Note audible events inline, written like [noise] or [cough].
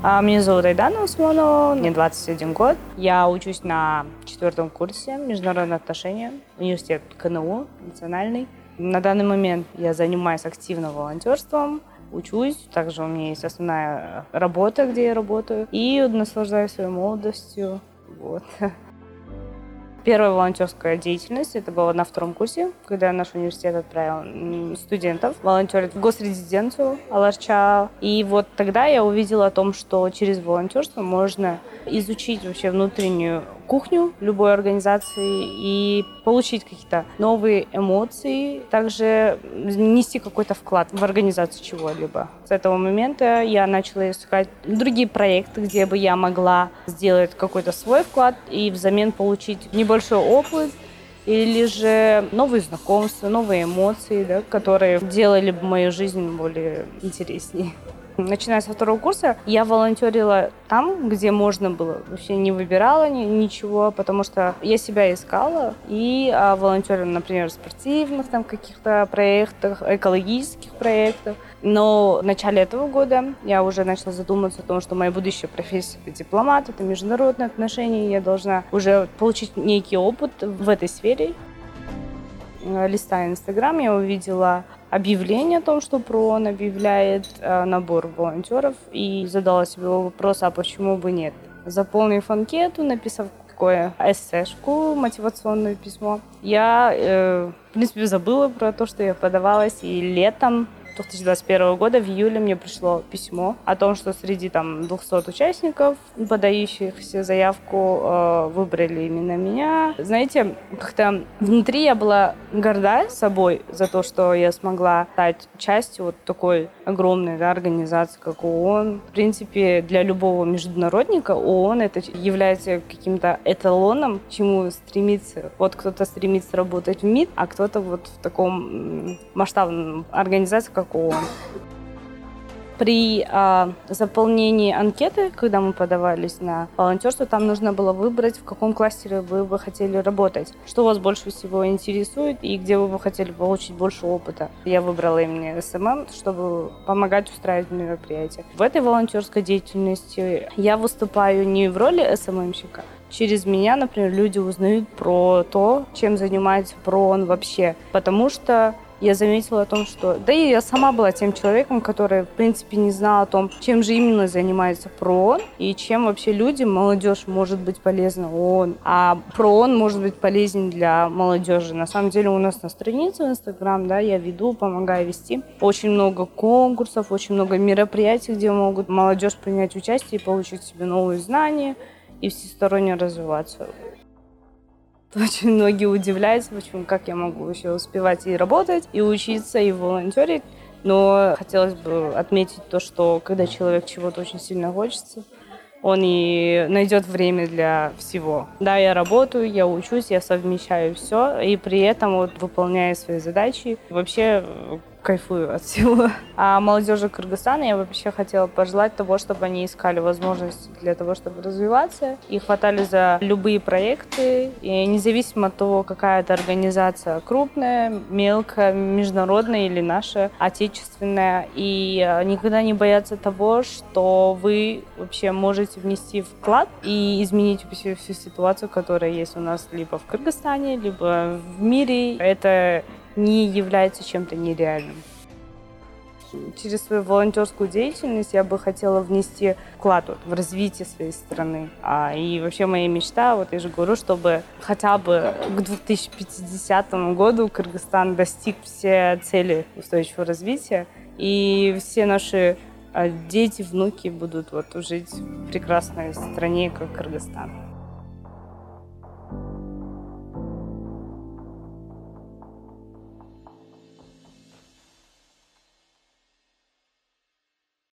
А, меня зовут Айдана Усманова, мне 21 год. Я учусь на четвертом курсе международные отношения, университет КНУ, национальный. На данный момент я занимаюсь активно волонтерством, учусь. Также у меня есть основная работа, где я работаю. И наслаждаюсь своей молодостью. Вот. [laughs] Первая волонтерская деятельность, это было на втором курсе, когда наш университет отправил студентов волонтерить в госрезиденцию Аларча. И вот тогда я увидела о том, что через волонтерство можно изучить вообще внутреннюю кухню любой организации и получить какие-то новые эмоции, также нести какой-то вклад в организацию чего-либо. С этого момента я начала искать другие проекты, где бы я могла сделать какой-то свой вклад и взамен получить небольшой опыт, или же новые знакомства, новые эмоции, да, которые делали бы мою жизнь более интереснее. Начиная со второго курса, я волонтерила там, где можно было. Вообще не выбирала ни, ничего, потому что я себя искала и а, волонтерила, например, в спортивных там каких-то проектах, экологических проектах. Но в начале этого года я уже начала задумываться о том, что моя будущая профессия это дипломат, это международные отношения, я должна уже получить некий опыт в этой сфере. Листая Инстаграм, я увидела объявление о том, что ПРООН объявляет э, набор волонтеров, и задала себе вопрос, а почему бы нет? Заполнив анкету, написав такое эссешку, мотивационное письмо, я, э, в принципе, забыла про то, что я подавалась, и летом 2021 года в июле мне пришло письмо о том, что среди там 200 участников, подающихся заявку, э, выбрали именно меня. Знаете, как-то внутри я была горда собой за то, что я смогла стать частью вот такой огромной да, организации, как ООН. В принципе, для любого международника ООН это является каким-то эталоном, к чему стремиться. Вот кто-то стремится работать в МИД, а кто-то вот в таком масштабном организации, как ООН. При а, заполнении анкеты, когда мы подавались на волонтерство, там нужно было выбрать, в каком кластере вы бы хотели работать, что вас больше всего интересует и где вы бы хотели получить больше опыта. Я выбрала именно SMM, чтобы помогать устраивать мероприятия. В этой волонтерской деятельности я выступаю не в роли SMM щика, через меня, например, люди узнают про то, чем занимается ПРООН вообще. Потому что я заметила о том, что... Да и я сама была тем человеком, который, в принципе, не знала о том, чем же именно занимается ПРООН и чем вообще людям, молодежь может быть полезна ООН. А ПРООН может быть полезен для молодежи. На самом деле у нас на странице в Инстаграм, да, я веду, помогаю вести. Очень много конкурсов, очень много мероприятий, где могут молодежь принять участие и получить себе новые знания и всесторонне развиваться. [laughs] Очень многие удивляются, почему, как я могу еще успевать и работать, и учиться, и волонтерить. Но хотелось бы отметить то, что когда человек чего-то очень сильно хочется, он и найдет время для всего. Да, я работаю, я учусь, я совмещаю все, и при этом вот выполняю свои задачи. Вообще кайфую от всего. А молодежи Кыргызстана я вообще хотела пожелать того, чтобы они искали возможности для того, чтобы развиваться и хватали за любые проекты, и независимо от того, какая это организация крупная, мелкая, международная или наша, отечественная, и э, никогда не бояться того, что вы вообще можете внести вклад и изменить всю, всю ситуацию, которая есть у нас либо в Кыргызстане, либо в мире. Это не является чем-то нереальным. Через свою волонтерскую деятельность я бы хотела внести вклад вот, в развитие своей страны. А, и вообще моя мечта, вот я же говорю, чтобы хотя бы к 2050 году Кыргызстан достиг все цели устойчивого развития, и все наши а, дети, внуки будут вот жить в прекрасной стране, как Кыргызстан.